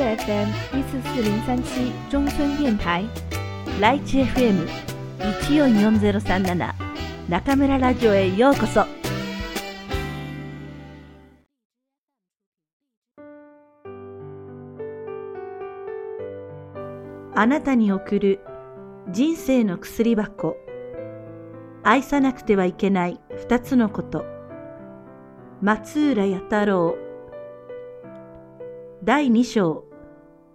FM 一四四零三七中村電台ライチ FM 一四四ゼロ三七中村ラジオへようこそ。あなたに送る人生の薬箱。愛さなくてはいけない二つのこと。松浦弥太郎。第二章。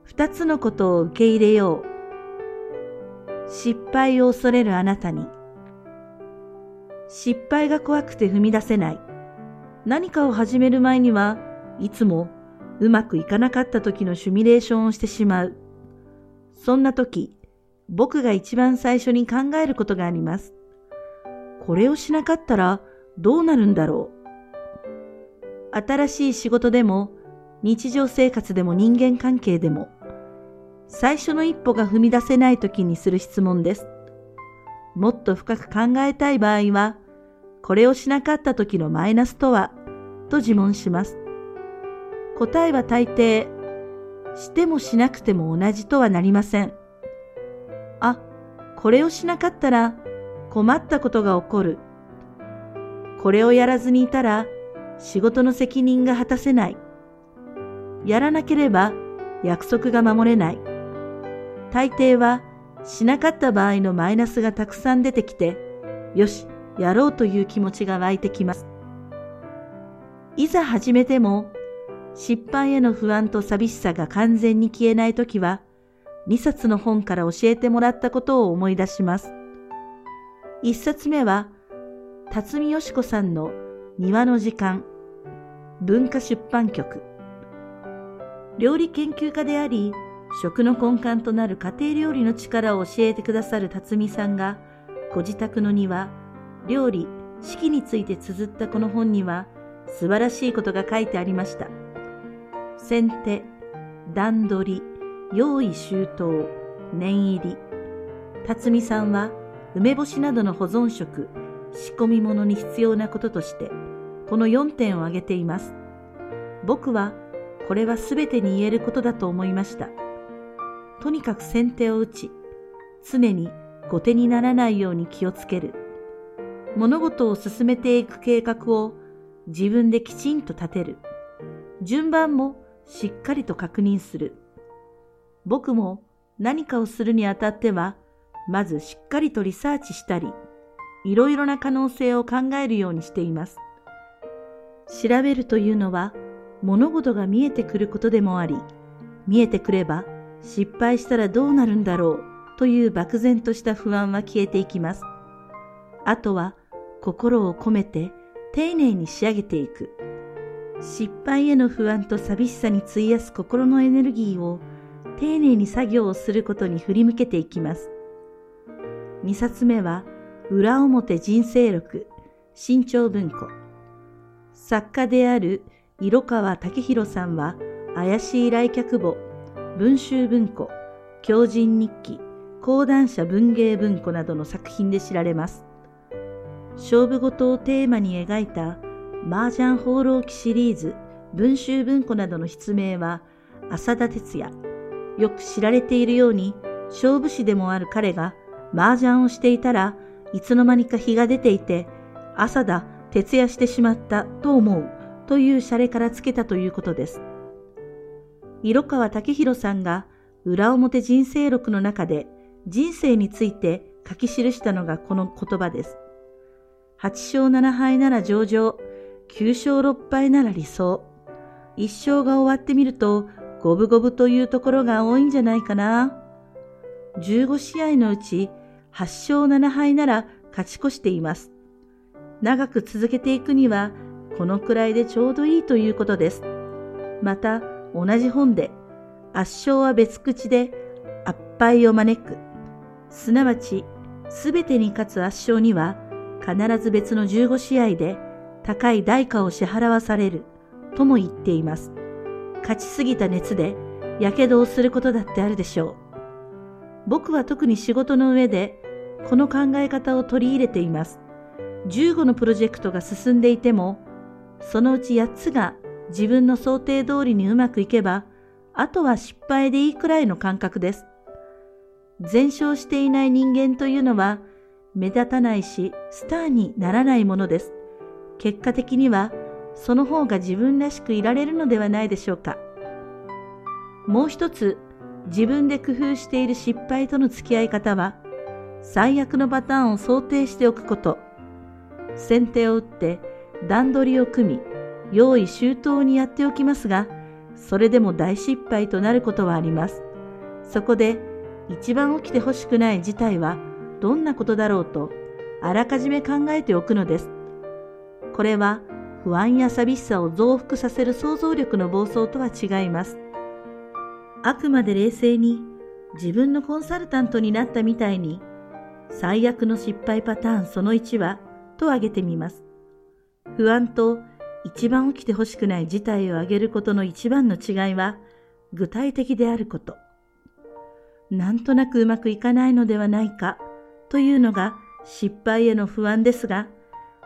二つのことを受け入れよう。失敗を恐れるあなたに。失敗が怖くて踏み出せない。何かを始める前にはいつもうまくいかなかった時のシミュレーションをしてしまう。そんな時、僕が一番最初に考えることがあります。これをしなかったらどうなるんだろう。新しい仕事でも、日常生活でも人間関係でも、最初の一歩が踏み出せない時にする質問です。もっと深く考えたい場合は、これをしなかった時のマイナスとはと自問します。答えは大抵、してもしなくても同じとはなりません。あ、これをしなかったら困ったことが起こる。これをやらずにいたら仕事の責任が果たせない。やらなければ約束が守れない。大抵はしなかった場合のマイナスがたくさん出てきて、よし、やろうという気持ちが湧いてきます。いざ始めても失敗への不安と寂しさが完全に消えないときは、2冊の本から教えてもらったことを思い出します。1冊目は、辰巳よし子さんの庭の時間、文化出版局。料理研究家であり、食の根幹となる家庭料理の力を教えてくださる辰巳さんが、ご自宅の庭、料理、四季について綴ったこの本には、素晴らしいことが書いてありました。先手、段取り、用意周到、念入り。辰巳さんは、梅干しなどの保存食、仕込み物に必要なこととして、この4点を挙げています。僕は、これは全てに言えることだと思いました。とにかく先手を打ち、常に後手にならないように気をつける。物事を進めていく計画を自分できちんと立てる。順番もしっかりと確認する。僕も何かをするにあたっては、まずしっかりとリサーチしたり、いろいろな可能性を考えるようにしています。調べるというのは、物事が見えてくることでもあり、見えてくれば失敗したらどうなるんだろうという漠然とした不安は消えていきます。あとは心を込めて丁寧に仕上げていく。失敗への不安と寂しさに費やす心のエネルギーを丁寧に作業をすることに振り向けていきます。2冊目は、裏表人生録、新潮文庫。作家である色川武弘さんは、怪しい来客簿、文集文庫、狂人日記、講談社文芸文庫などの作品で知られます。勝負事をテーマに描いた麻雀放浪記シリーズ、文集文庫などの筆名は、浅田哲也。よく知られているように、勝負師でもある彼が、麻雀をしていたらいつの間にか日が出ていて、朝だ、徹夜してしまったと思うというシャレからつけたということです。色川武弘さんが裏表人生録の中で人生について書き記したのがこの言葉です。8勝7敗なら上々、9勝6敗なら理想。一勝が終わってみると、五分五分というところが多いんじゃないかな。15試合のうち8勝7敗なら勝ち越しています。長く続けていくには、このくらいでちょうどいいということです。また、同じ本で、圧勝は別口で圧敗を招く。すなわち、すべてに勝つ圧勝には、必ず別の15試合で高い代価を支払わされるとも言っています。勝ちすぎた熱で火傷をすることだってあるでしょう。僕は特に仕事の上でこの考え方を取り入れています。15のプロジェクトが進んでいても、そのうち8つが自分の想定通りにうまくいけば、あとは失敗でいいくらいの感覚です。全勝していない人間というのは目立たないしスターにならないものです。結果的にはその方が自分らしくいられるのではないでしょうか。もう一つ自分で工夫している失敗との付き合い方は最悪のパターンを想定しておくこと。先手を打って段取りを組み用意周到にやっておきますがそれでも大失敗となることはあります。そこで一番起きてほしくない事態はどんなことだろうとあらかじめ考えておくのです。これは不安や寂しさを増幅させる想像力の暴走とは違います。あくまで冷静に自分のコンサルタントになったみたいに最悪の失敗パターンその1はと挙げてみます。不安と一番起きてほしくない事態を挙げることの一番の違いは具体的であること。なんとなくうまくいかないのではないかというのが失敗への不安ですが、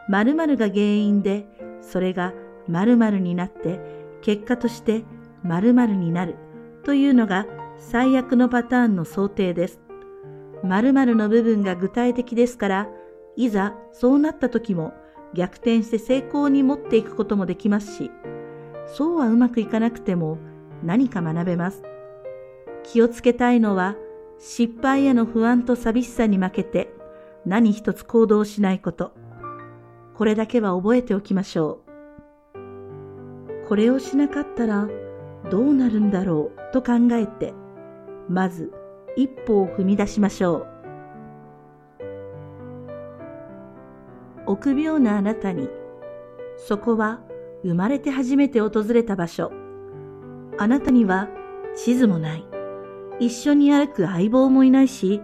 〇〇が原因でそれが〇〇になって結果として〇〇になるというのが最悪のパターンの想定です。〇〇の部分が具体的ですから、いざそうなった時も逆転して成功に持っていくこともできますし、そうはうまくいかなくても何か学べます。気をつけたいのは、失敗への不安と寂しさに負けて何一つ行動しないこと。これだけは覚えておきましょう。これをしなかったらどうなるんだろうと考えて、まず一歩を踏み出しましょう。臆病なあなたに、そこは生まれて初めて訪れた場所。あなたには地図もない。一緒に歩く相棒もいないし、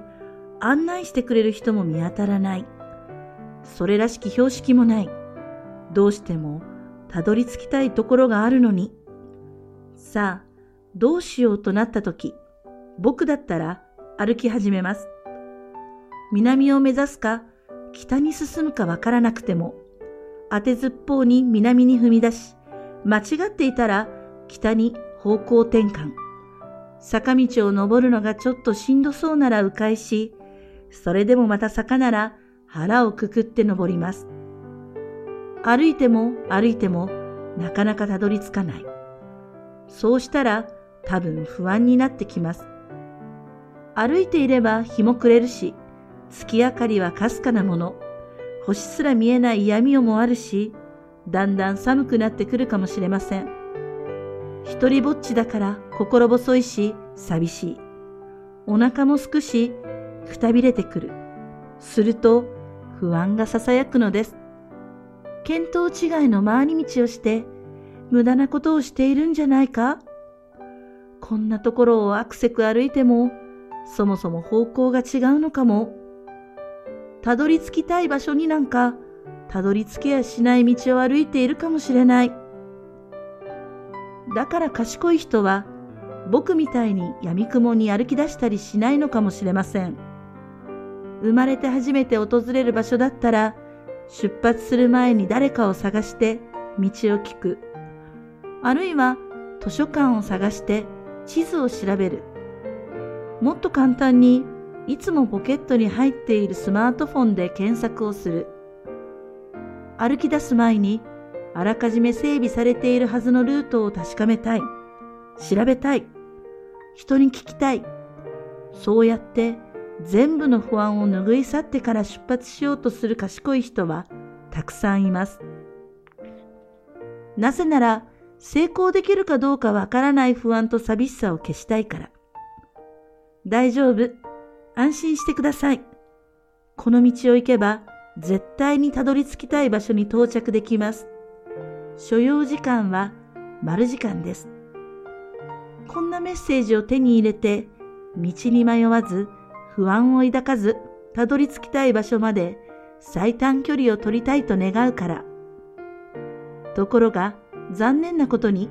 案内してくれる人も見当たらない。それらしき標識もない。どうしてもたどり着きたいところがあるのに。さあ、どうしようとなった時、僕だったら歩き始めます。南を目指すか、北に進むかわからなくても、当てずっぽうに南に踏み出し、間違っていたら北に方向転換。坂道を登るのがちょっとしんどそうなら迂回し、それでもまた坂なら腹をくくって登ります。歩いても歩いてもなかなかたどり着かない。そうしたら多分不安になってきます。歩いていれば日も暮れるし、月明かりはかすかなもの、星すら見えない闇夜もあるし、だんだん寒くなってくるかもしれません。一人ぼっちだから心細いし寂しい。お腹もすくし、くたびれてくる。すると不安が囁くのです。見当違いの回り道をして、無駄なことをしているんじゃないかこんなところをアクセク歩いても、そもそも方向が違うのかも。たどり着きたい場所になんか、たどり着けやしない道を歩いているかもしれない。だから賢い人は、僕みたいに闇雲に歩き出したりしないのかもしれません。生まれて初めて訪れる場所だったら、出発する前に誰かを探して道を聞く。あるいは図書館を探して地図を調べる。もっと簡単にいつもポケットに入っているスマートフォンで検索をする。歩き出す前にあらかじめ整備されているはずのルートを確かめたい。調べたい。人に聞きたい。そうやって全部の不安を拭い去ってから出発しようとする賢い人はたくさんいます。なぜなら成功できるかどうかわからない不安と寂しさを消したいから。大丈夫。安心してください。この道を行けば絶対にたどり着きたい場所に到着できます。所要時間は丸時間です。こんなメッセージを手に入れて、道に迷わず、不安を抱かず、たどり着きたい場所まで最短距離を取りたいと願うから。ところが、残念なことに、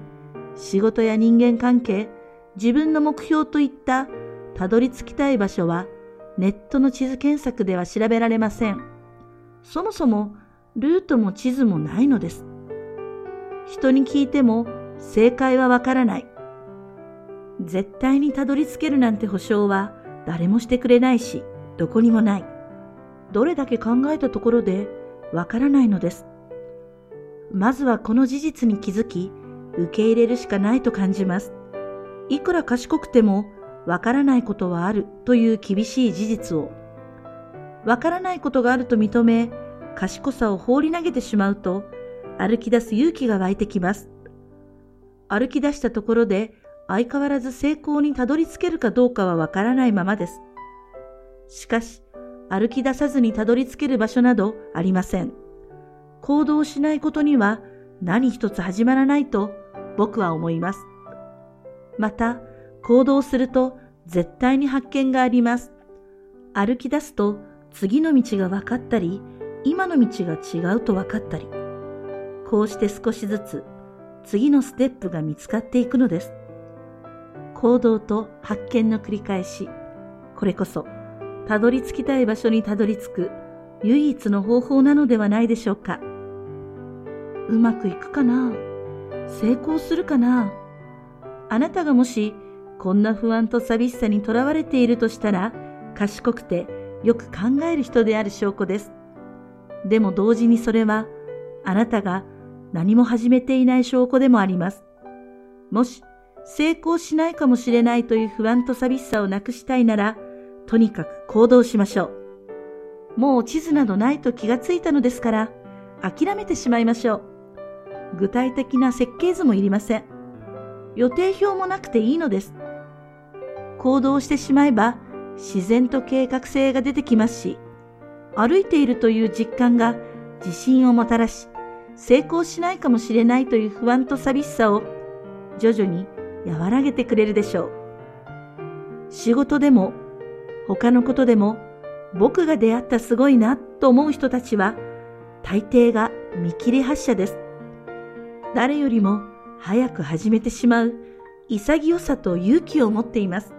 仕事や人間関係、自分の目標といったたどり着きたい場所はネットの地図検索では調べられません。そもそもルートも地図もないのです。人に聞いても正解はわからない。絶対にたどり着けるなんて保証は誰もしてくれないし、どこにもない。どれだけ考えたところでわからないのです。まずはこの事実に気づき、受け入れるしかないと感じます。いくら賢くてもわからないことはあるという厳しい事実を、わからないことがあると認め、賢さを放り投げてしまうと、歩き出す勇気が湧いてきます。歩き出したところで相変わらず成功にたどり着けるかどうかはわからないままです。しかし、歩き出さずにたどり着ける場所などありません。行動しないことには何一つ始まらないと僕は思います。また、行動すると絶対に発見があります。歩き出すと次の道が分かったり、今の道が違うと分かったり、こうして少しずつ次のステップが見つかっていくのです。行動と発見の繰り返し、これこそ、たどり着きたい場所にたどり着く唯一の方法なのではないでしょうか。うまくいくかな？成功するかな？あなたがもし、こんな不安と寂しさにとらわれているとしたら、賢くてよく考える人である証拠です。でも同時にそれは、あなたが何も始めていない証拠でもあります。もし、成功しないかもしれないという不安と寂しさをなくしたいなら、とにかく行動しましょう。もう地図などないと気がついたのですから、諦めてしまいましょう。具体的な設計図もいりません。予定表もなくていいのです。行動してしまえば自然と計画性が出てきますし、歩いているという実感が自信をもたらし、成功しないかもしれないという不安と寂しさを徐々に和らげてくれるでしょう。仕事でも他のことでも僕が出会ったすごいなと思う人たちは大抵が見切り発車です。誰よりも早く始めてしまう潔さと勇気を持っています。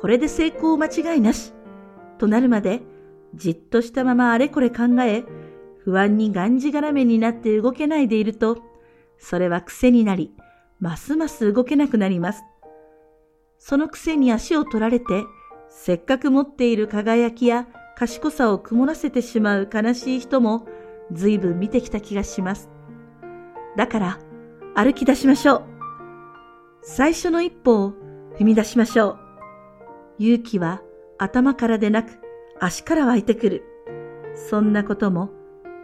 これで成功間違いなしとなるまでじっとしたままあれこれ考え不安にがんじがらめになって動けないでいるとそれは癖になりますます動けなくなります。そのくせに足を取られて、せっかく持っている輝きや賢さを曇らせてしまう悲しい人も随分見てきた気がします。だから歩き出しましょう。最初の一歩を踏み出しましょう。勇気は頭からでなく足から湧いてくる。そんなことも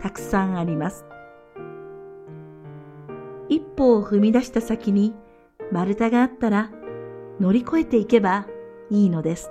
たくさんあります。一歩を踏み出した先に丸太があったら乗り越えていけばいいのです。